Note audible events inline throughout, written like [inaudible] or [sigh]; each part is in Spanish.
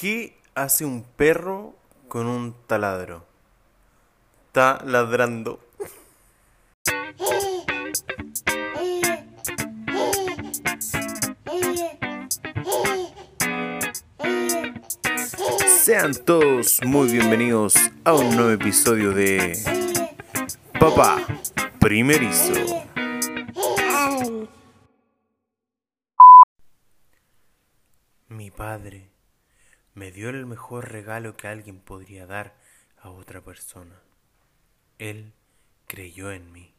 ¿Qué hace un perro con un taladro? Está ladrando. Sean todos muy bienvenidos a un nuevo episodio de Papá Primerizo. Mi padre me dio el mejor regalo que alguien podría dar a otra persona. Él creyó en mí.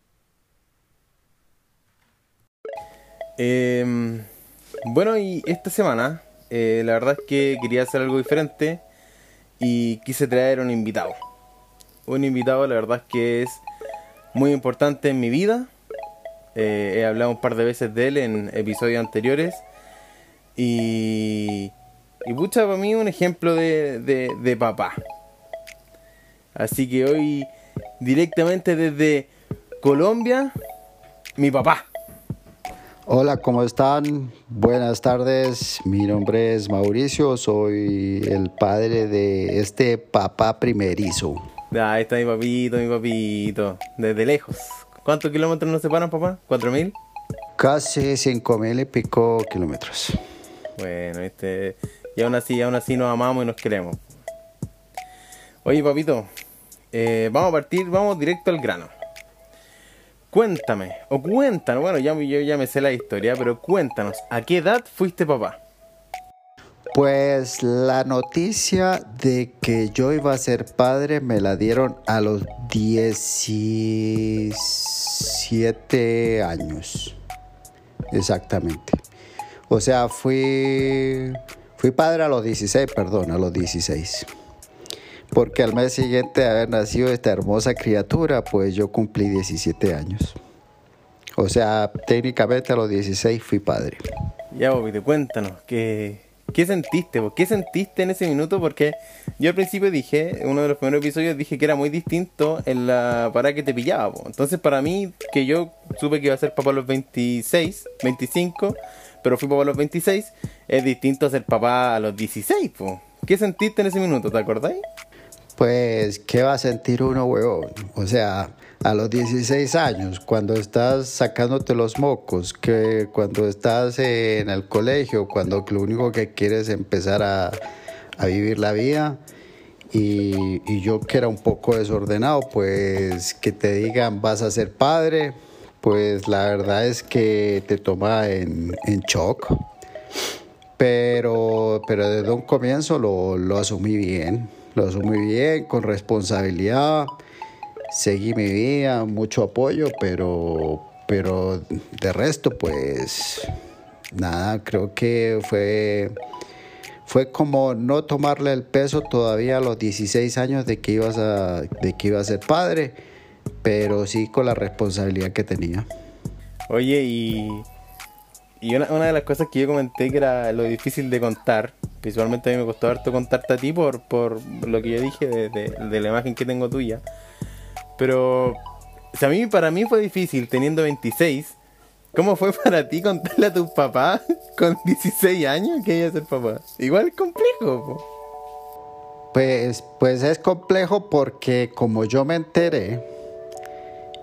Em, bueno, y esta semana eh, la verdad es que quería hacer algo diferente y quise traer un invitado. Un invitado, la verdad es que es muy importante en mi vida. Eh, he hablado un par de veces de él en episodios anteriores. Y, y pucha, para mí un ejemplo de, de, de papá. Así que hoy, directamente desde Colombia, mi papá. Hola, ¿cómo están? Buenas tardes, mi nombre es Mauricio, soy el padre de este papá primerizo. Ah, ahí está mi papito, mi papito, desde lejos. ¿Cuántos kilómetros nos separan, papá? ¿Cuatro mil? Casi cinco mil y pico kilómetros. Bueno, este, y aún así, aún así nos amamos y nos queremos. Oye, papito, eh, vamos a partir, vamos directo al grano. Cuéntame, o cuéntanos, bueno, ya, yo ya me sé la historia, pero cuéntanos, ¿a qué edad fuiste papá? Pues la noticia de que yo iba a ser padre me la dieron a los 17 años. Exactamente. O sea, fui fui padre a los 16, perdón, a los 16. Porque al mes siguiente de haber nacido esta hermosa criatura, pues yo cumplí 17 años. O sea, técnicamente a los 16 fui padre. Ya, Bobby, cuéntanos, ¿qué, ¿qué sentiste? ¿Qué sentiste en ese minuto? Porque yo al principio dije, uno de los primeros episodios, dije que era muy distinto en la para que te pillaba. Entonces, para mí, que yo supe que iba a ser papá a los 26, 25, pero fui papá a los 26, es distinto a ser papá a los 16. po. ¿Qué sentiste en ese minuto? ¿Te acordáis? Pues, ¿qué va a sentir uno, huevón? O sea, a los 16 años, cuando estás sacándote los mocos, que cuando estás en el colegio, cuando lo único que quieres es empezar a, a vivir la vida, y, y yo que era un poco desordenado, pues que te digan vas a ser padre, pues la verdad es que te toma en, en shock. Pero, pero desde un comienzo lo, lo asumí bien, lo asumí bien, con responsabilidad, seguí mi vida, mucho apoyo, pero, pero de resto, pues nada, creo que fue, fue como no tomarle el peso todavía a los 16 años de que, ibas de que iba a ser padre, pero sí con la responsabilidad que tenía. Oye, y, y una, una de las cosas que yo comenté que era lo difícil de contar, visualmente a mí me costó harto contarte a ti por, por lo que yo dije de, de- la imagen que tengo tuya. Pero, o a mí, para mí fue difícil teniendo 26. ¿Cómo fue [laughs] para ti contarle a tus papás con 16 años que iba a ser papá? Igual es complejo. Pues, pues es complejo porque como yo me enteré,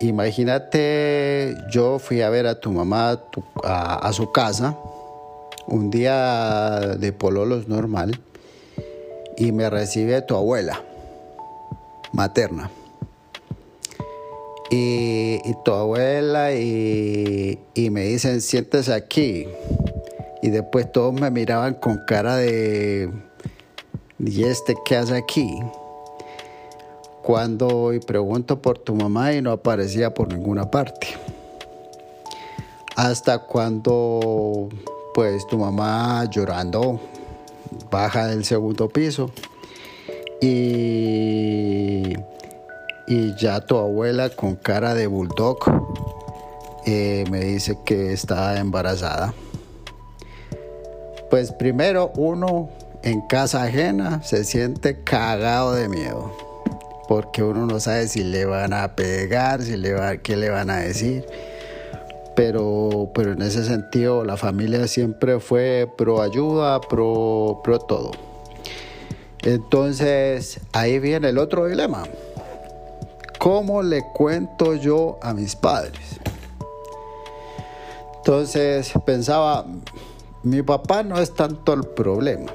imagínate, yo fui a ver a tu mamá a, su casa un día de pololos normal y me recibe tu abuela materna. Y, tu abuela y, y me dicen, siéntese aquí. Y después todos me miraban con cara de, ¿y este qué hace aquí? Cuando y pregunto por tu mamá y no aparecía por ninguna parte. Hasta cuando pues tu mamá llorando baja del segundo piso y, y ya tu abuela con cara de bulldog eh, me dice que está embarazada. Pues primero uno en casa ajena se siente cagado de miedo, porque uno no sabe si le van a pegar, si le va, qué le van a decir. Pero, pero en ese sentido la familia siempre fue pro ayuda, pro, pro todo. Entonces, ahí viene el otro dilema. ¿Cómo le cuento yo a mis padres? Entonces pensaba, mi papá no es tanto el problema,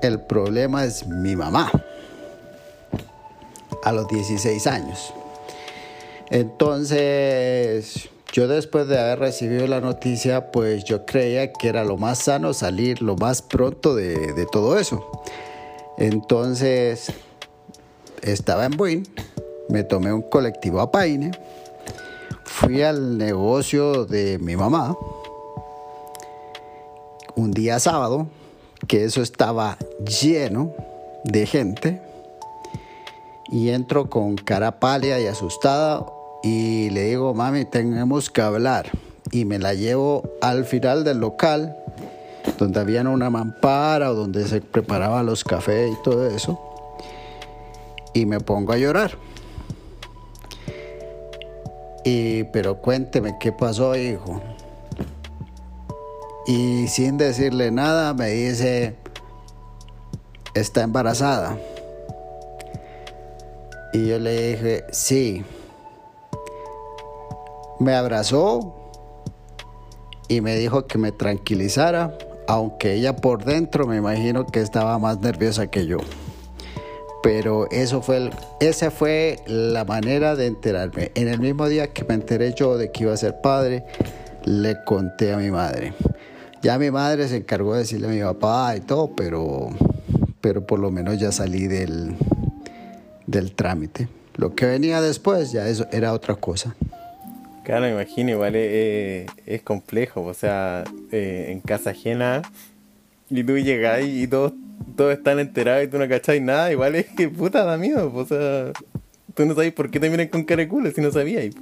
el problema es mi mamá a los 16 años. Entonces, yo después de haber recibido la noticia, pues yo creía que era lo más sano salir lo más pronto de, todo eso. Entonces, estaba en Buin, me tomé un colectivo a Paine, fui al negocio de mi mamá un día sábado, que eso estaba lleno de gente, y entro con cara pálida y asustada y le digo, mami, tenemos que hablar. Y me la llevo al final del local, donde había una mampara o donde se preparaban los cafés y todo eso. Y me pongo a llorar. Y, pero cuénteme qué pasó, hijo. Y sin decirle nada me dice, está embarazada. Y yo le dije, sí. Me abrazó y me dijo que me tranquilizara, aunque ella por dentro me imagino que estaba más nerviosa que yo. Pero eso fue esa fue la manera de enterarme. En el mismo día que me enteré yo de que iba a ser padre, le conté a mi madre. Ya mi madre se encargó de decirle a mi papá y todo, pero, pero por lo menos ya salí del, del trámite. Lo que venía después ya eso era otra cosa. Claro, me imagino, igual es, es complejo, o sea, eh, en casa ajena y tú llegás y todos, todos están enterados y tú no cacháis nada, igual es que puta da miedo, o sea, tú no sabes por qué te miran con cara si no sabías.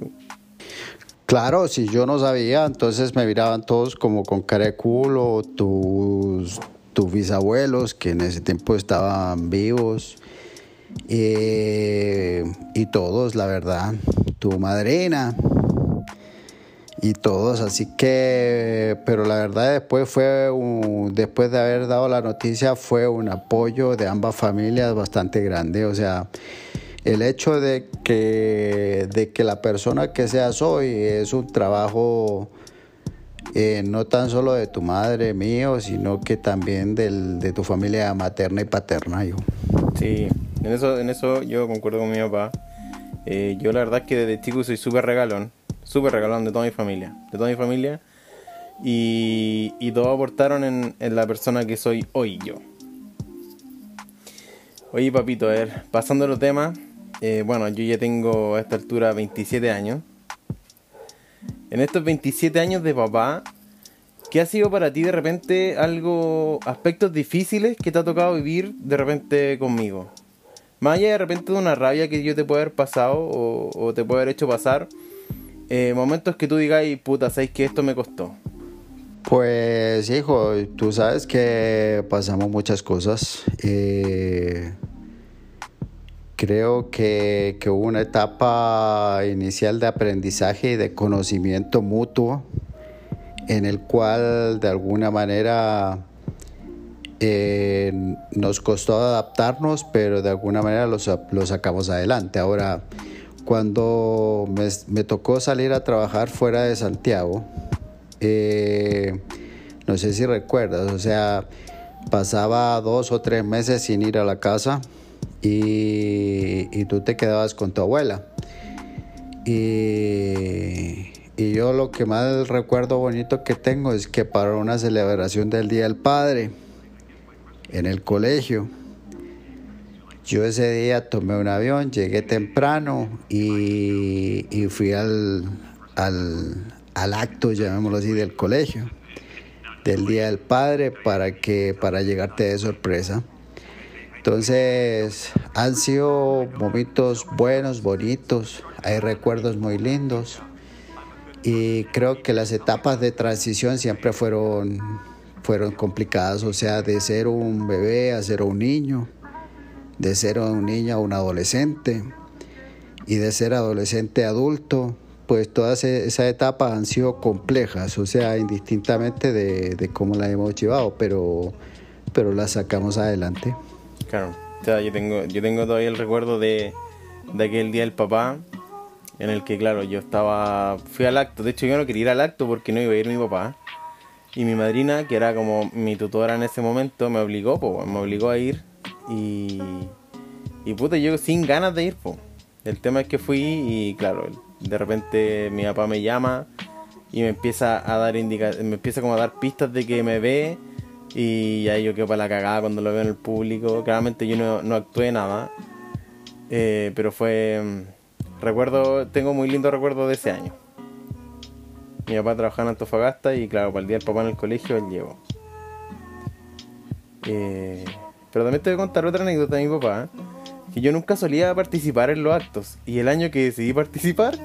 Claro, si yo no sabía, entonces me miraban todos como con cara de culo, tus, tus bisabuelos que en ese tiempo estaban vivos, eh, y todos, la verdad, tu madrina, y todos, así que, pero la verdad después fue, después de haber dado la noticia, fue un apoyo de ambas familias bastante grande, o sea, el hecho de que, de que la persona que seas hoy es un trabajo eh, no tan solo de tu madre mío, sino que también del, de tu familia materna y paterna. Yo. Sí, en eso, en eso yo concuerdo con mi papá. Eh, yo la verdad es que desde chico soy súper regalón súper regalón de toda mi familia, de toda mi familia. Y, y todos aportaron en, la persona que soy hoy yo. Oye, papito, a ver, pasando los temas, eh, bueno, yo ya tengo a esta altura 27 años. En estos 27 años de papá, ¿qué ha sido para ti de repente algo, aspectos difíciles que te ha tocado vivir de repente conmigo? Más allá de repente de una rabia que yo te puedo haber pasado o, o te puedo haber hecho pasar, eh, momentos que tú digas, puta, ¿sabes que esto me costó? Pues hijo, tú sabes que pasamos muchas cosas. Eh, creo que, que, hubo una etapa inicial de aprendizaje y de conocimiento mutuo en el cual de alguna manera eh, nos costó adaptarnos, pero de alguna manera lo, lo sacamos adelante. Ahora, cuando me, tocó salir a trabajar fuera de Santiago, eh, no sé si recuerdas, o sea, pasaba dos o tres meses sin ir a la casa y, tú te quedabas con tu abuela. Y, yo lo que más recuerdo bonito que tengo es que para una celebración del Día del Padre en el colegio, yo ese día tomé un avión, llegué temprano y, fui al, al, acto, llamémoslo así, del colegio, del Día del Padre, para, que, para llegarte de sorpresa. Entonces, han sido momentos buenos, bonitos, hay recuerdos muy lindos y creo que las etapas de transición siempre fueron, fueron complicadas, o sea, de ser un bebé a ser un niño de ser un niño a un adolescente y de ser adolescente a adulto, pues todas e-, esas etapas han sido complejas, o sea, indistintamente de, cómo las hemos llevado, pero, pero las sacamos adelante. Claro. O sea, yo tengo, yo tengo todavía el recuerdo de, de aquel día del papá, en el que, claro, yo estaba. Fui al acto. De hecho, yo no quería ir al acto porque no iba a ir mi papá. Y mi madrina, que era como mi tutora en ese momento, me obligó, pues, me obligó a ir. Y. Y puta, yo sin ganas de ir, pues. El tema es que fui y, claro, de repente mi papá me llama y me empieza a dar indica me empieza como a dar pistas de que me ve y ahí yo quedo para la cagada cuando lo veo en el público. Claramente yo no, no actué nada, eh, pero fue mm, recuerdo, tengo muy lindo recuerdo de ese año. Mi papá trabajaba en Antofagasta y claro, para el día del papá en el colegio él llegó. Eh, pero también te voy a contar otra anécdota de mi papá, que yo nunca solía participar en los actos. Y el año que decidí participar,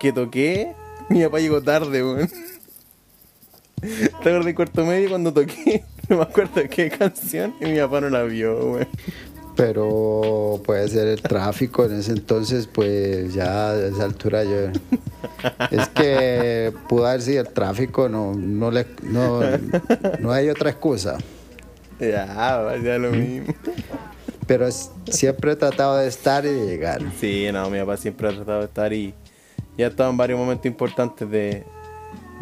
que toqué, mi papá llegó tarde, weón. [laughs] ¿Te acuerdas de cuarto medio cuando toqué? [laughs] No me acuerdo qué canción y mi papá no la vio, weón. Pero puede ser el tráfico en ese entonces, pues ya a esa altura yo... Es que pudo haber sido el tráfico, no, no, le, no, no hay otra excusa. Ya, ya lo mismo. Pero es- siempre he tratado de estar y de llegar. Sí, no, mi papá siempre ha tratado de estar y, y ha estado en varios momentos importantes de,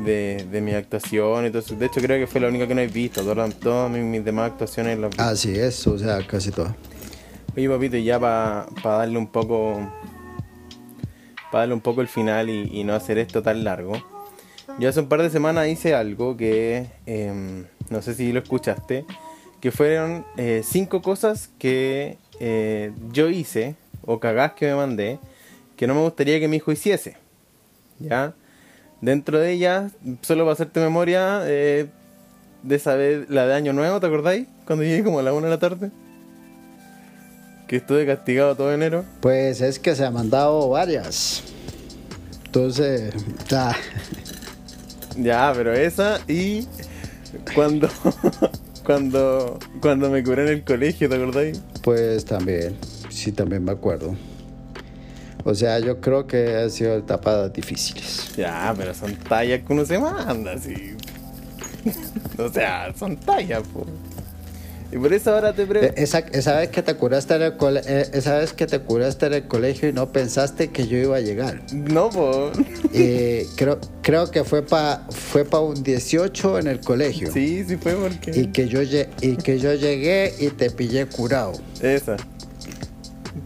de, de mi actuación eso. De hecho, creo que fue la única que no he visto. Todas, todas mis, mis demás actuaciones las vi. Así es, o sea, casi todo. Oye, papito, ya para darle un poco. Para darle un poco el final y, no hacer esto tan largo. Yo hace un par de semanas hice algo que. em, no sé si lo escuchaste. Que fueron eh, cinco cosas que eh, yo hice, o cagás que me mandé, que no me gustaría que mi hijo hiciese. ¿Ya? Dentro de ellas, solo para hacerte memoria, eh, de esa vez, la de Año Nuevo, ¿te acordáis? Cuando llegué como a la una de la tarde. Que estuve castigado todo enero. Pues es que se han mandado varias. Entonces, ya. Ya, pero esa y cuando [laughs] cuando cuando me curé en el colegio, ¿te acordáis? Pues también, sí, también me acuerdo. O sea, yo creo que han sido etapas difíciles. Ya, pero son tallas que uno se manda, así. [laughs] o sea, son tallas, po. Y por eso ahora te pregunto. Esa, esa vez que te curaste en el cole- eh, esa vez que te curaste en el colegio y no pensaste que yo iba a llegar. No, po. Eh, creo, creo que fue para fue pa un 18 en el colegio. Sí, sí fue porque. Y que, yo, y que yo llegué y te pillé curado. Esa.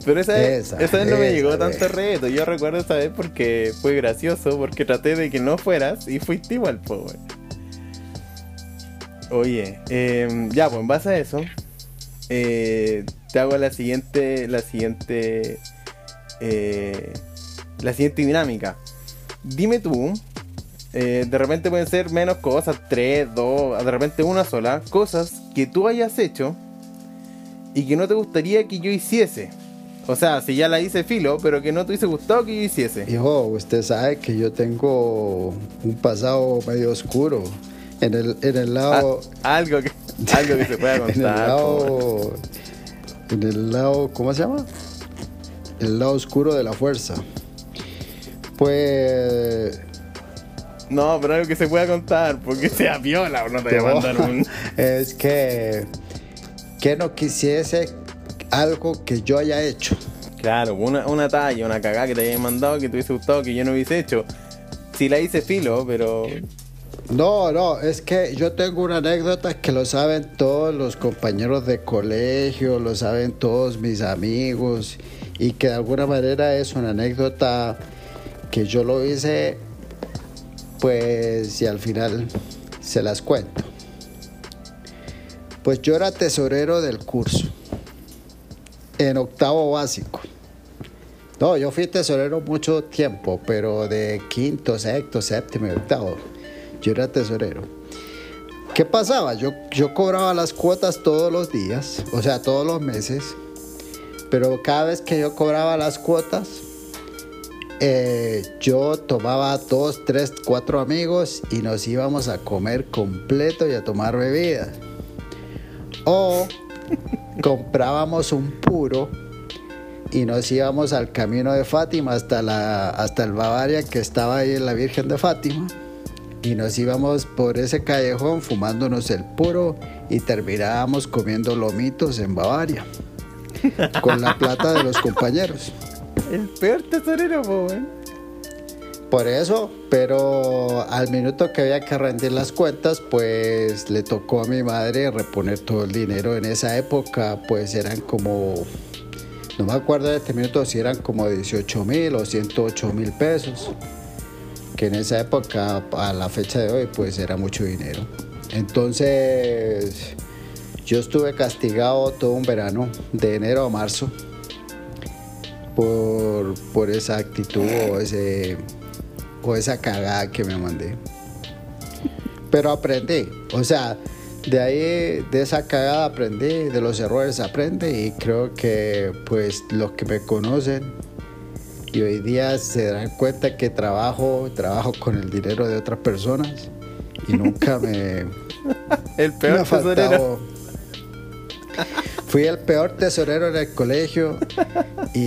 Pero esa vez, Esa, esa vez no me llegó vez. tanto reto. Yo recuerdo esa vez porque fue gracioso, porque traté de que no fueras y fuiste igual, po, wey. Oye, em, ya, pues en base a eso, eh, te hago la siguiente, la siguiente, eh, la siguiente dinámica. Dime tú, eh, de repente pueden ser menos cosas, tres, dos, de repente una sola, cosas que tú hayas hecho y que no te gustaría que yo hiciese. O sea, si ya la hice filo, pero que no te hubiese gustado que yo hiciese. Hijo, usted sabe que yo tengo un pasado medio oscuro. En el, en el lado. Ah, algo que [laughs] algo que se pueda en el contar. po, lado. En el lado. ¿Cómo se llama? El lado oscuro de la fuerza. Pues. No, pero algo que se pueda contar, porque [laughs] sea viola o no te voy a mandar un. [laughs] Es que. Que no quisiese algo que yo haya hecho. Claro, una, una talla, una cagada que te haya mandado que te hubiese gustado que yo no hubiese hecho. Si la hice filo, pero. No, no, es que yo tengo una anécdota que lo saben todos los compañeros de colegio, lo saben todos mis amigos y que de alguna manera es una anécdota que yo lo hice, pues y al final se las cuento. Pues yo era tesorero del curso en octavo básico. No, yo fui tesorero mucho tiempo, pero de quinto, sexto, séptimo y octavo. Yo era tesorero. ¿Qué pasaba? Yo, yo cobraba las cuotas todos los días, o sea, todos los meses, pero cada vez que yo cobraba las cuotas, eh, yo tomaba dos, tres, cuatro amigos y nos íbamos a comer completo y a tomar bebidas. O [laughs] comprábamos un puro y nos íbamos al camino de Fátima hasta, la, hasta el Bavaria que estaba ahí en la Virgen de Fátima y nos íbamos por ese callejón fumándonos el puro y terminábamos comiendo lomitos en Bavaria. [laughs] con la plata de los compañeros. El peor tesorero, po, weón. Por eso, pero al minuto que había que rendir las cuentas, pues le tocó a mi madre reponer todo el dinero. En esa época, pues eran como, no me acuerdo de este minuto si eran como 18 mil o 108 mil pesos. Que en esa época, a la fecha de hoy, pues era mucho dinero. Entonces, yo estuve castigado todo un verano, de enero a marzo, por, por esa actitud o ese o esa cagada que me mandé. Pero aprendí, o sea, de ahí, de esa cagada aprendí, de los errores aprende y creo que pues los que me conocen y hoy día se dan cuenta que trabajo, trabajo con el dinero de otras personas y nunca me... [laughs] El peor me ha tesorero. faltado- Fui el peor tesorero en el colegio y,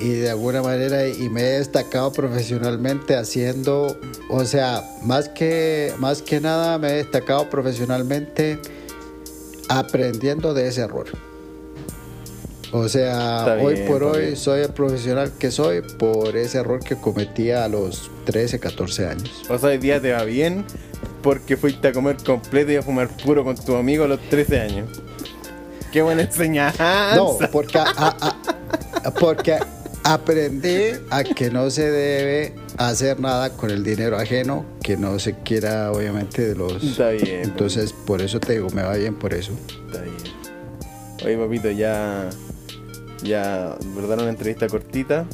y de alguna manera y me he destacado profesionalmente haciendo, o sea, más que, más que nada me he destacado profesionalmente aprendiendo de ese error. O sea, Está hoy bien, por hoy bien. soy el profesional que soy por ese error que cometía a los 13, 14 años. O sea, hoy día te va bien porque fuiste a comer completo y a fumar puro con tu amigo a los 13 años. Qué buena enseñanza. No, porque, a- a- a- porque aprendí a que no se debe hacer nada con el dinero ajeno que no se quiera obviamente de los... Está bien. Entonces, por eso te digo, me va bien por eso. Está bien. Oye, papito, ya. Ya, verdad, una entrevista cortita.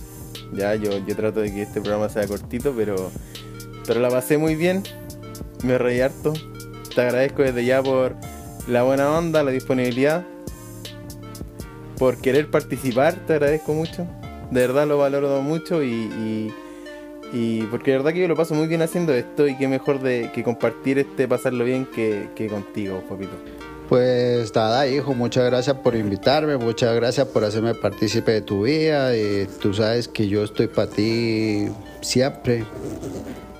Ya, yo, yo trato de que este programa sea cortito, pero. Pero la pasé muy bien. Me reí harto. Te agradezco desde ya por la buena onda, la disponibilidad. Por querer participar, te agradezco mucho. De verdad lo valoro mucho y. y y porque de verdad que yo lo paso muy bien haciendo esto y qué mejor de que compartir este pasarlo bien que, que contigo, papito. Pues nada, hijo, muchas gracias por invitarme, muchas gracias por hacerme partícipe de tu vida. Y tú sabes que yo estoy para ti siempre.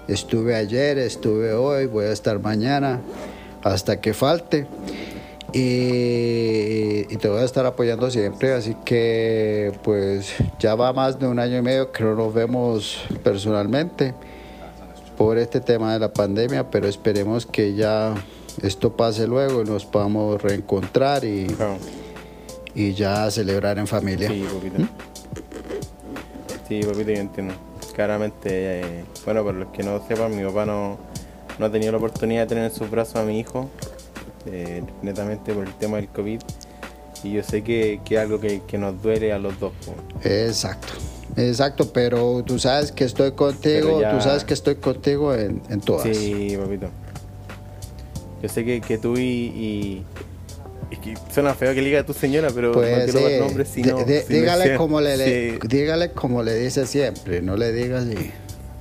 Estuve ayer, estuve hoy, voy a estar mañana, hasta que falte. Y, y te voy a estar apoyando siempre, así que pues ya va más de un año y medio que no nos vemos personalmente por este tema de la pandemia, pero esperemos que ya esto pase luego y nos podamos reencontrar y, Claro. y ya celebrar en familia. Sí, papito. Sí, papito, yo entiendo. Claramente, eh, bueno, para los que no sepan, mi papá no, no ha tenido la oportunidad de tener en sus brazos a mi hijo, eh, netamente por el tema del COVID. Y yo sé que, que es algo que, que nos duele a los dos. Exacto, exacto, pero tú sabes que estoy contigo, ya- tú sabes que estoy contigo en, en todas. Sí, papito. Yo sé que, que tú y, y- Es que suena feo que le diga a tu señora, pero no Pues quiero dar sí, nombres, si no- no dígale, como le, le- Sí. dígale como le dice siempre, no le digas y...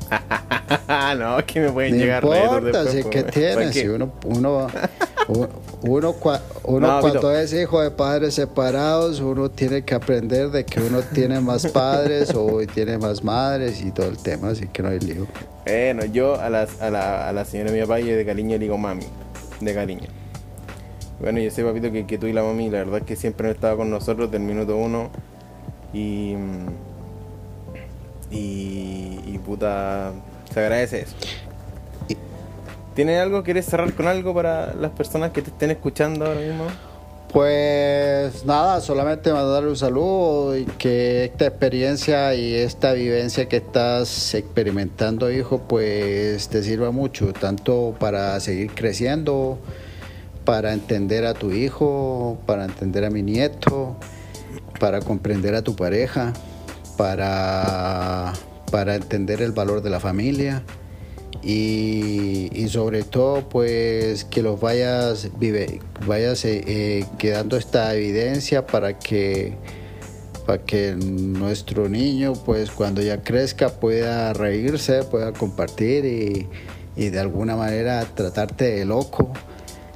[laughs] no, que me pueden No llegar importa, después, si que ¿para tiene, si uno, uno, [laughs] uno, uno uno No, cuando Pito. es hijo de padres separados, uno tiene que aprender de que uno tiene más [laughs] padres o tiene más madres y todo el tema, así que no hay lío. Bueno, yo a, las- a, la, a la señora de mi papá de cariño le digo mami, de cariño. Bueno, yo sé, papito, que, que tú y la mami, la verdad es que siempre han estado con nosotros del minuto uno. Y. Y. Y puta. Se agradece eso. ¿Tienes algo? ¿Quieres cerrar con algo para las personas que te estén escuchando ahora mismo? Pues nada, solamente mandarle un saludo y que esta experiencia y esta vivencia que estás experimentando, hijo, pues te sirva mucho, tanto para seguir creciendo, para entender a tu hijo, para entender a mi nieto, para comprender a tu pareja, para, para entender el valor de la familia y, y sobre todo pues que los vayas vive vayas eh, eh, quedando esta evidencia para que para que nuestro niño pues cuando ya crezca pueda reírse pueda compartir y, y de alguna manera tratarte de loco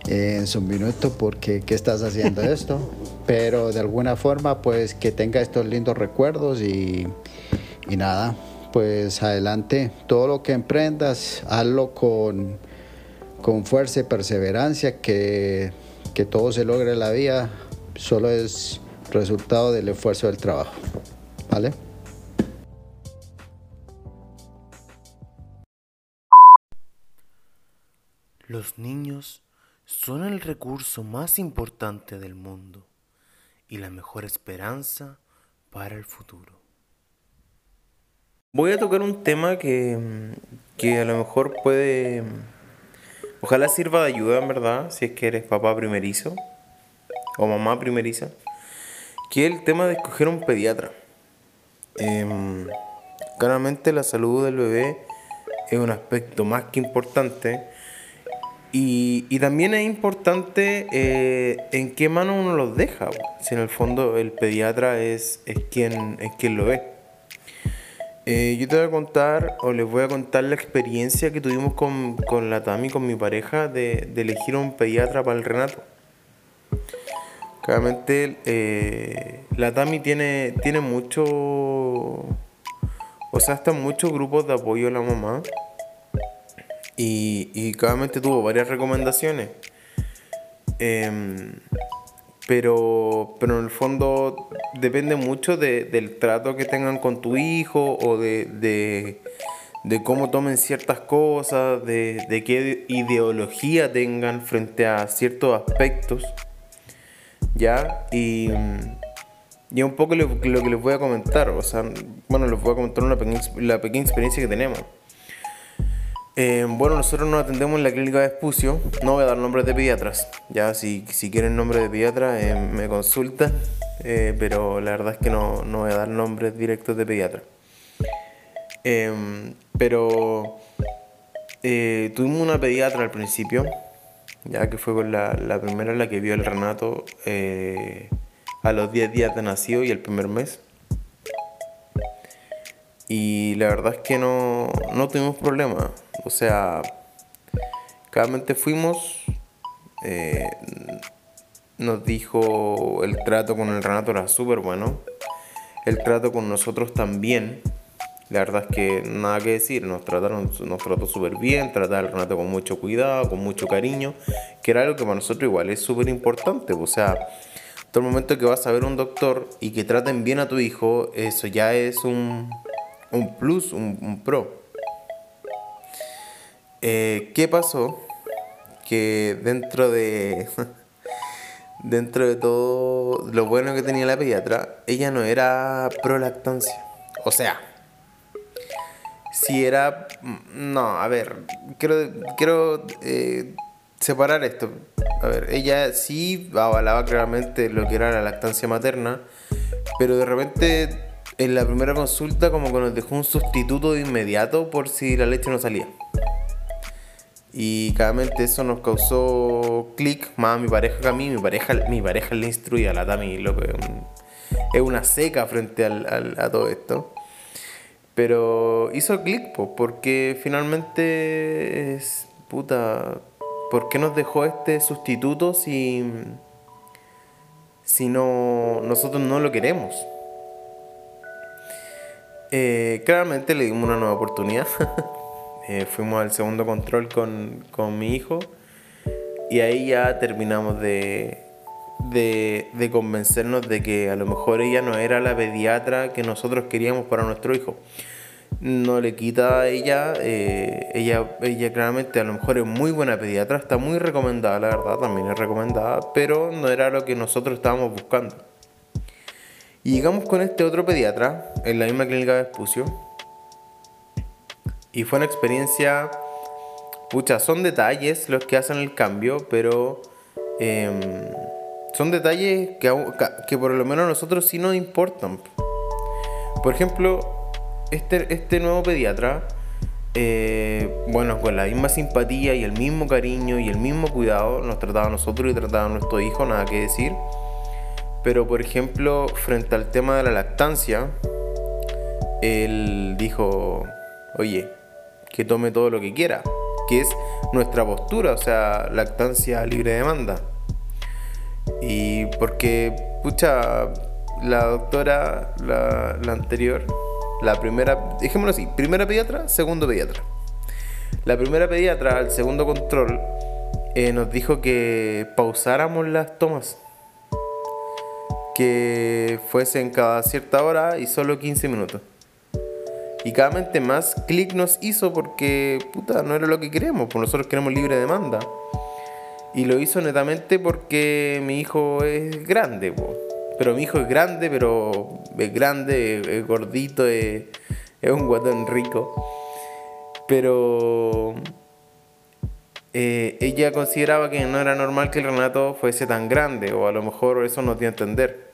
eh, en su minuto porque qué estás haciendo [laughs] esto pero de alguna forma pues que tenga estos lindos recuerdos y, y nada pues adelante todo lo que emprendas hazlo con, con fuerza y perseverancia que, que todo se logre en la vida solo es resultado del esfuerzo del trabajo. ¿Vale? Los niños son el recurso más importante del mundo y la mejor esperanza para el futuro. Voy a tocar un tema que, que a lo mejor puede... Ojalá sirva de ayuda, en verdad, si es que eres papá primerizo o mamá primeriza, que es el tema de escoger un pediatra. Em, claramente la salud del bebé es un aspecto más que importante y, y también es importante eh, en qué mano uno los deja, si en el fondo el pediatra es, es, quien, es quien lo ve. Eh, yo te voy a contar, o les voy a contar la experiencia que tuvimos con, con la Tami, con mi pareja, de, de elegir un pediatra para el Renato. Claramente eh, la Tami tiene, tiene mucho, o sea, están muchos grupos de apoyo a la mamá y, y claramente tuvo varias recomendaciones. Em, pero, pero en el fondo depende mucho de, del trato que tengan con tu hijo o de, de, de cómo tomen ciertas cosas, de, qué ideología tengan frente a ciertos aspectos. ¿Ya? Y, y un poco lo, lo, que les voy a comentar, o sea, bueno, les voy a comentar una pequeña, la pequeña experiencia que tenemos. Eh, bueno, nosotros nos atendemos en la clínica de Espucio. No voy a dar nombres de pediatras. Ya, si, si quieren nombres de pediatra, eh, me consultan. Eh, pero la verdad es que no, no, voy a dar nombres directos de pediatra. Em, pero eh, tuvimos una pediatra al principio, ya que fue con la, la primera la que vio el Renato eh, a los 10 días de nacido y el primer mes. Y la verdad es que no, no tuvimos problemas. O sea, claramente fuimos, eh, nos dijo el trato con el Renato era súper bueno, el trato con nosotros también. La verdad es que nada que decir, nos trataron, nos trató súper bien, tratar al Renato con mucho cuidado, con mucho cariño, que era algo que para nosotros igual es súper importante. O sea, todo el momento que vas a ver un doctor y que traten bien a tu hijo, eso ya es un, un plus, un, un pro. Eh, ¿Qué pasó? Que dentro de. [laughs] dentro de todo lo bueno que tenía la pediatra, ella no era pro lactancia. O sea, si era. No, a ver, quiero, quiero eh, separar esto. A ver, ella sí avalaba claramente lo que era la lactancia materna, pero de repente en la primera consulta como que nos dejó un sustituto de inmediato por si la leche no salía. Y claramente eso nos causó clic más a mi pareja que a mí. Mi pareja, mi pareja le instruía a la Tami, loco. Es una seca frente al, al, a todo esto. Pero hizo clic, pues, porque finalmente. Puta. ¿Por qué nos dejó este sustituto si. si no. nosotros no lo queremos? Eh, claramente le dimos una nueva oportunidad. [laughs] eh, fuimos al segundo control con, con, mi hijo y ahí ya terminamos de, de, de, convencernos de que a lo mejor ella no era la pediatra que nosotros queríamos para nuestro hijo. No le quita a ella, eh, ella, ella claramente a lo mejor es muy buena pediatra, está muy recomendada, la verdad, también es recomendada, pero no era lo que nosotros estábamos buscando. Y llegamos con este otro pediatra en la misma clínica de Espucio y fue una experiencia, pucha, son detalles los que hacen el cambio, pero eh, son detalles que, que por lo menos a nosotros sí nos importan. Por ejemplo, este, este nuevo pediatra, eh, bueno, con la misma simpatía y el mismo cariño y el mismo cuidado, nos trataba a nosotros y trataba a nuestro hijo, nada que decir. Pero por ejemplo, frente al tema de la lactancia, él dijo, oye, que tome todo lo que quiera, que es nuestra postura, o sea, lactancia libre demanda. Y porque, pucha, la doctora, la, la anterior, la primera, dejémoslo así, primera pediatra, segundo pediatra. La primera pediatra, al segundo control, eh, nos dijo que pausáramos las tomas. Que fuesen cada cierta hora y solo 15 minutos. Y cada mente más clic nos hizo porque, puta, no era lo que queremos, pues nosotros queremos libre demanda. Y lo hizo netamente porque mi hijo es grande, pero mi hijo es grande, pero es grande, es, gordito, es, es un guatón rico. Pero eh, ella consideraba que no era normal que el Renato fuese tan grande, o a lo mejor eso nos dio a entender.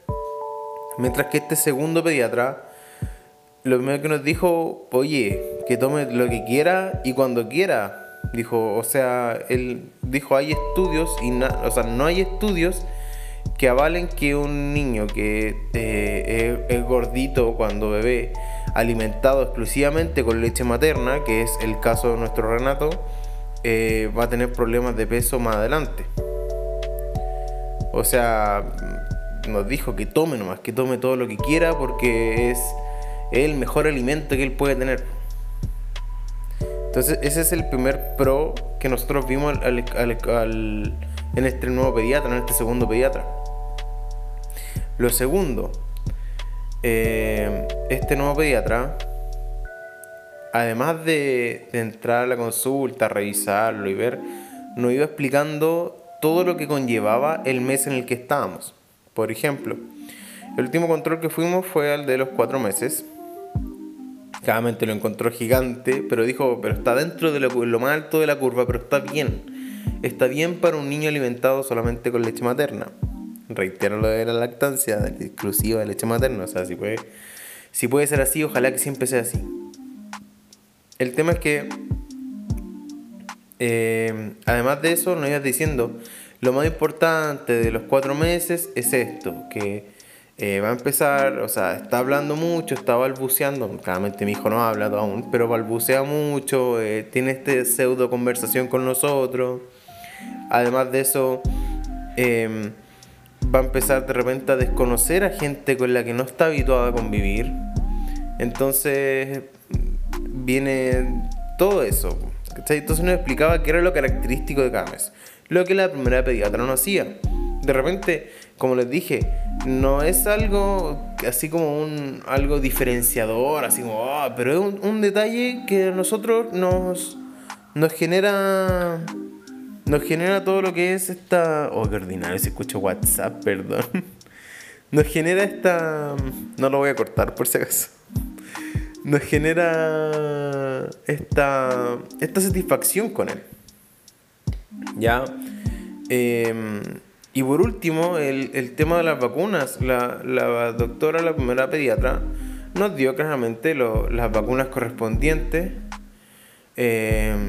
Mientras que este segundo pediatra, lo primero que nos dijo, oye, que tome lo que quiera y cuando quiera. Dijo, o sea, él dijo, hay estudios, y o sea, no hay estudios que avalen que un niño que eh, es, gordito cuando bebé, alimentado exclusivamente con leche materna, que es el caso de nuestro Renato, eh, va a tener problemas de peso más adelante. O sea, nos dijo que tome nomás, que tome todo lo que quiera porque es el mejor alimento que él puede tener. Entonces ese es el primer pro que nosotros vimos en este nuevo pediatra, en este segundo pediatra. Lo segundo, eh, este nuevo pediatra además de, entrar a la consulta, revisarlo y ver, nos iba explicando todo lo que conllevaba el mes en el que estábamos. Por ejemplo, el último control que fuimos fue al de los cuatro meses. Claramente lo encontró gigante, pero dijo, pero está dentro de lo, más alto de la curva, pero está bien. Está bien para un niño alimentado solamente con leche materna. Reitero lo de la lactancia, exclusiva de leche materna. O sea, si puede, si puede ser así, ojalá que siempre sea así. El tema es que, eh, además de eso, nos ibas diciendo, lo más importante de los cuatro meses es esto, que eh, va a empezar, o sea, está hablando mucho, está balbuceando, claramente mi hijo no habla aún, pero balbucea mucho, eh, tiene este pseudo conversación con nosotros. Además de eso, em, va a empezar de repente a desconocer a gente con la que no está habituada a convivir. Entonces, viene todo eso. Entonces nos explicaba qué era lo característico de Cames. Lo que la primera pediatra no hacía. De repente, como les dije, no es algo así como un algo diferenciador, así como, ah, pero es un, detalle que a nosotros nos, nos genera nos genera todo lo que es esta. Oh, qué ordinario, se escucha WhatsApp, [laughs] perdón. Nos genera esta. No lo voy a cortar por si acaso nos genera esta, esta satisfacción con él. ¿Ya? Em, y por último, el, tema de las vacunas. La, doctora, la primera pediatra, nos dio claramente las vacunas correspondientes. Em,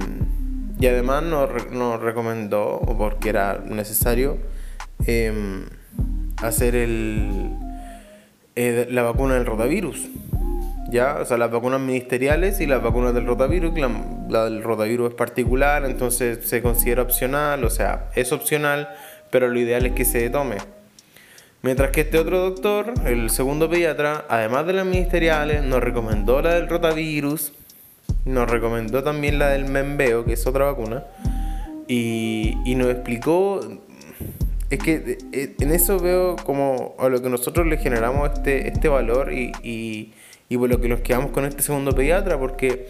y además nos, nos, recomendó, porque era necesario, em, hacer el, eh, la vacuna del rotavirus. ¿ya? O sea, las vacunas ministeriales y las vacunas del rotavirus, la, del rotavirus es particular, entonces se considera opcional, o sea, es opcional, pero lo ideal es que se tome. Mientras que este otro doctor, el segundo pediatra, además de las ministeriales, nos recomendó la del rotavirus, nos recomendó también la del membeo, que es otra vacuna, y, y nos explicó es que eh, en eso veo como a lo que nosotros le generamos este, este valor y, y por lo que nos quedamos con este segundo pediatra, porque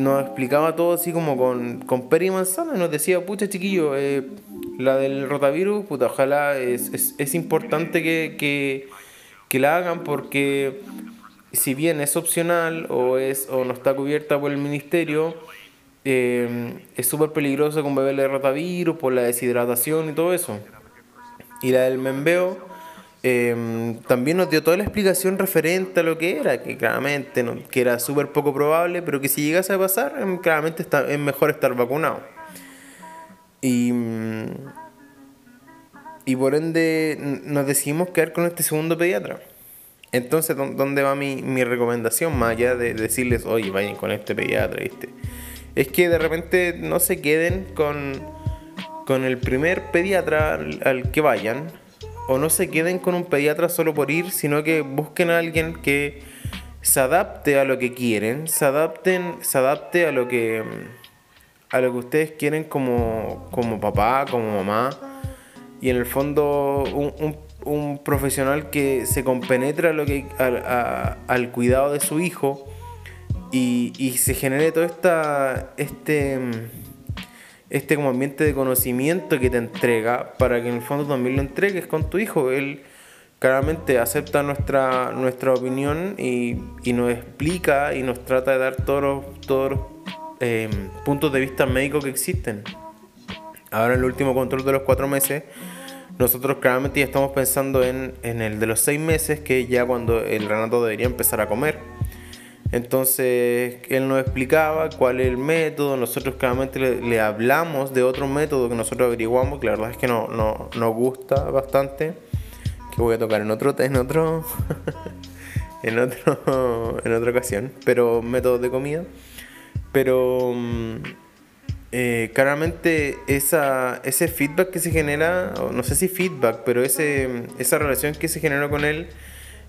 nos explicaba todo así como con, con peri y manzana, y nos decía, pucha chiquillo, eh, la del rotavirus, puta, ojalá es, es, importante que, que, que, la hagan porque si bien es opcional o, es, o no está cubierta por el ministerio, eh, es súper peligroso con beberle rotavirus por la deshidratación y todo eso. Y la del membeo Em, también nos dio toda la explicación referente a lo que era, que claramente que era súper poco probable, pero que si llegase a pasar, em, claramente está, es mejor estar vacunado. Y, mm, y por ende nos decidimos quedar con este segundo pediatra. Entonces, ¿dónde va mi, mi recomendación? Más allá de decirles, oye, vayan con este pediatra, ¿viste? Es que de repente no se queden con, con el primer pediatra al que vayan, o no se queden con un pediatra solo por ir, sino que busquen a alguien que se adapte a lo que quieren, se adapten, se adapte a lo que a lo que ustedes quieren como, como papá, como mamá. Y en el fondo un, un profesional que se compenetra lo que, al cuidado de su hijo y, y se genere todo esta, este, este como ambiente de conocimiento que te entrega para que en el fondo también lo entregues con tu hijo. Él claramente acepta nuestra, nuestra opinión y, y nos explica y nos trata de dar todos los, todos los em, puntos de vista médicos que existen. Ahora en el último control de los cuatro meses, nosotros claramente ya estamos pensando en, en el de los seis meses, que ya cuando el Renato debería empezar a comer. Entonces él nos explicaba cuál es el método, nosotros claramente le, hablamos de otro método que nosotros averiguamos, que la verdad es que no, no, nos gusta bastante, que voy a tocar en otro, en otro, [laughs] en otro, en otra ocasión, pero métodos de comida. Pero mm, eh, claramente esa, ese feedback que se genera, no sé si feedback, pero ese, esa relación que se generó con él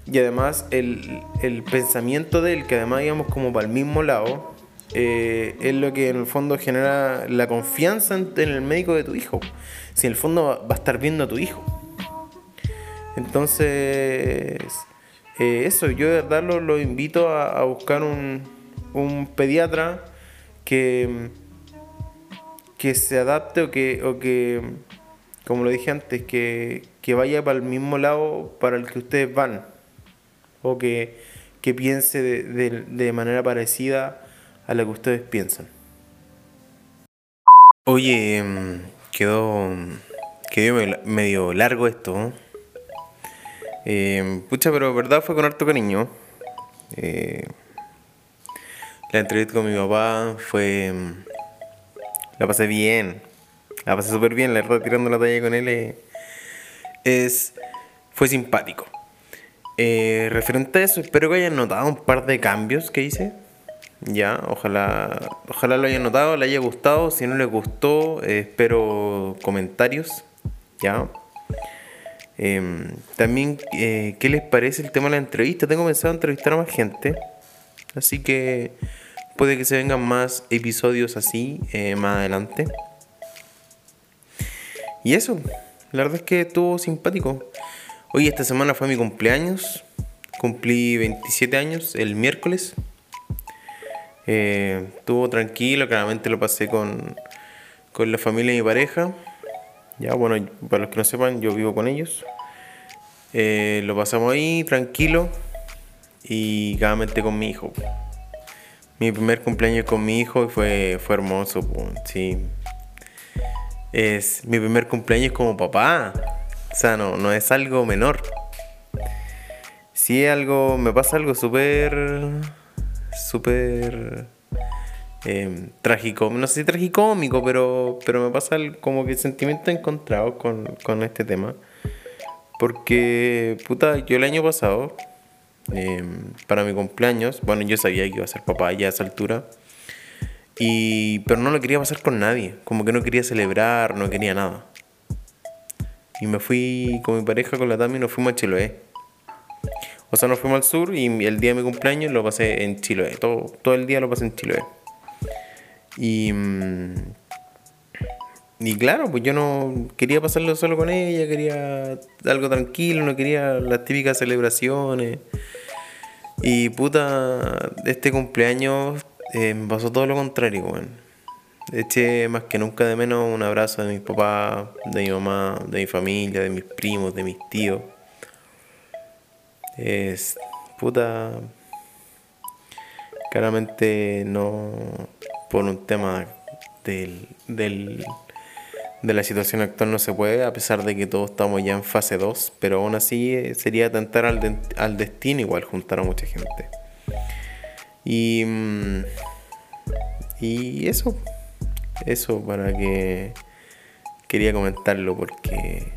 y además el, el, pensamiento de él, que además íbamos como para el mismo lado, eh, es lo que en el fondo genera la confianza en, el médico de tu hijo. Si en el fondo va, a estar viendo a tu hijo. Entonces, eh, eso, yo de verdad lo, invito a, buscar un, un, pediatra que, que se adapte o que, o que, como lo dije antes, que, que vaya para el mismo lado para el que ustedes van o que, piense de, manera parecida a la que ustedes piensan. Oye, em, quedó, quedó medio largo esto. Eh, pucha, pero verdad fue con harto cariño. Eh, la entrevista con mi papá fue... Em, la pasé bien. La pasé súper bien, la verdad, tirando la talla con él. Eh, es, fue simpático. Eh, referente a eso, espero que hayan notado un par de cambios que hice. Ya, ojalá, ojalá lo hayan notado, le haya gustado. Si no les gustó, eh, espero comentarios. Ya. Em, también, eh, ¿qué les parece el tema de la entrevista? Tengo pensado entrevistar a más gente. Así que puede que se vengan más episodios así más adelante. Y eso, la verdad es que estuvo simpático. Hoy esta semana fue mi cumpleaños. Cumplí 27 años el miércoles. Eh, estuvo tranquilo, claramente lo pasé con, con la familia y mi pareja. Ya, bueno, para los que no sepan, yo vivo con ellos. Eh, lo pasamos ahí, tranquilo. Y claramente con mi hijo. Mi primer cumpleaños con mi hijo fue, fue hermoso, sí. Es mi primer cumpleaños como papá. O sea, no, no es algo menor. Es algo, me pasa algo súper, súper eh, trágico. No sé si tragicómico, pero, pero me pasa como que sentimiento encontrado con, con este tema. Porque, puta, yo el año pasado, em, para mi cumpleaños, bueno, yo sabía que iba a ser papá ya a esa altura. Y, pero no lo quería pasar con nadie. Como que no quería celebrar, no quería nada. Y me fui con mi pareja, con la Tami, nos fuimos a Chiloé. O sea, nos fuimos al sur y el día de mi cumpleaños lo pasé en Chiloé. Todo, todo el día lo pasé en Chiloé. Y, mm, y claro, pues yo no quería pasarlo solo con ella, quería algo tranquilo, no quería las típicas celebraciones. Y puta, este cumpleaños eh, pasó todo lo contrario, bueno eché más que nunca de menos un abrazo de mis papás, de mi mamá, de mi familia, de mis primos, de mis tíos. Es puta. Claramente no por un tema del, del, de la situación actual no se puede, a pesar de que todos estamos ya en fase 2, pero aún así eh, sería atentar al, al destino igual juntar a mucha gente. Y, mm, y eso eso para que quería comentarlo porque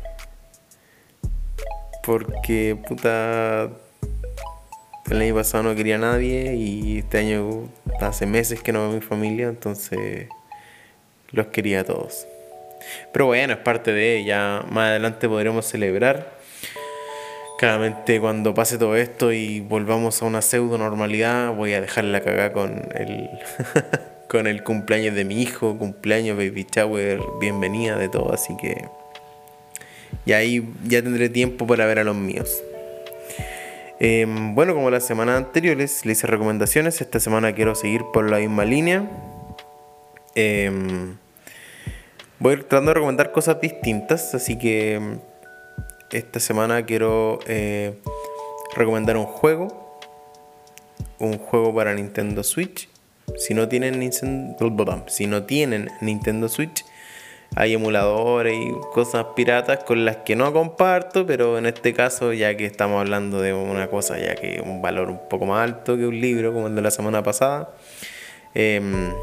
porque puta el año pasado no quería a nadie y este año hace meses que no veo a mi familia entonces los quería a todos. Pero bueno es parte de ella más adelante podremos celebrar. Claramente cuando pase todo esto y volvamos a una pseudo normalidad voy a dejar la cagada con el [laughs] con el cumpleaños de mi hijo, cumpleaños, baby shower, bienvenida de todo, así que Y ahí ya tendré tiempo para ver a los míos. Em, bueno, como las semanas anteriores le hice recomendaciones, esta semana quiero seguir por la misma línea. Em, voy tratando de recomendar cosas distintas, así que esta semana quiero eh, recomendar un juego. Un juego para Nintendo Switch. Si no tienen Nintendo Switch, hay emuladores y cosas piratas con las que no comparto, pero en este caso, ya que estamos hablando de una cosa ya que un valor un poco más alto que un libro, como el de la semana pasada, em,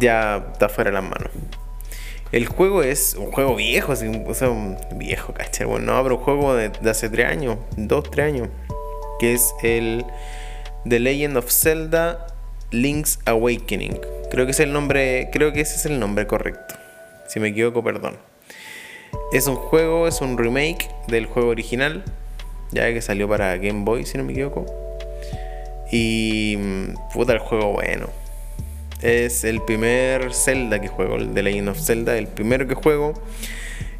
ya está fuera de las manos. El juego es un juego viejo, o sea, un viejo, ¿cachai? Bueno, no, pero un juego de, de hace 3 años, 2, 3 años, que es el The Legend of Zelda Link's Awakening. Creo que es el nombre, creo que ese es el nombre correcto. Si me equivoco, perdón. Es un juego, es un remake del juego original, ya que salió para Game Boy, si no me equivoco. Y mm, puta el juego bueno. Es el primer Zelda que juego, el de Legend of Zelda, el primero que juego.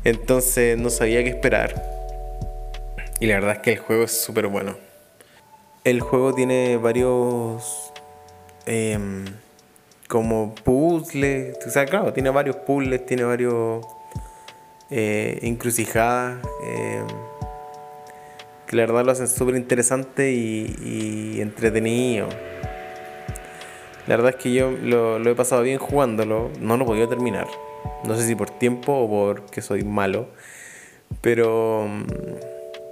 Entonces no sabía qué esperar. Y la verdad es que el juego es súper bueno. El juego tiene varios Em, como puzzles. O sea, claro, tiene varios puzzles, tiene varios eh, encrucijadas. Em, que la verdad lo hacen súper interesante y, entretenido. La verdad es que yo lo, he pasado bien jugándolo. No lo he podido terminar. No sé si por tiempo o porque soy malo. Pero,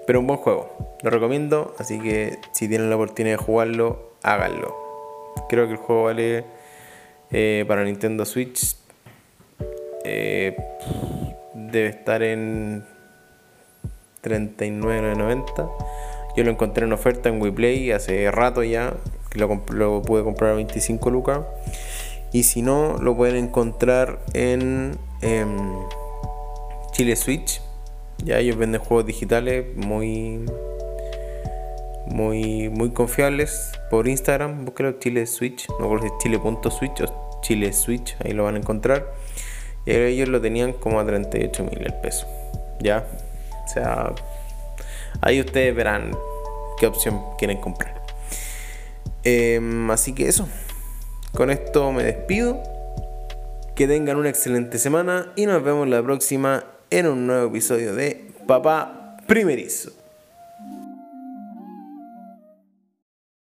pero un buen juego. Lo recomiendo. Así que si tienen la oportunidad de jugarlo, háganlo. Creo que el juego vale eh, para Nintendo Switch. Eh, debe estar en 39.90. Yo lo encontré en oferta en WePlay hace rato ya. Lo, lo pude comprar a 25 lucas. Y si no, lo pueden encontrar en em, Chile Switch. Ya ellos venden juegos digitales muy muy, muy confiables por Instagram. Búsquelo Chile Switch, no si chile.switch o Chile Switch, ahí lo van a encontrar. Y ellos lo tenían como a 38 mil el peso. Ya, o sea, ahí ustedes verán qué opción quieren comprar. Em, así que eso, con esto me despido. Que tengan una excelente semana y nos vemos la próxima en un nuevo episodio de Papá Primerizo.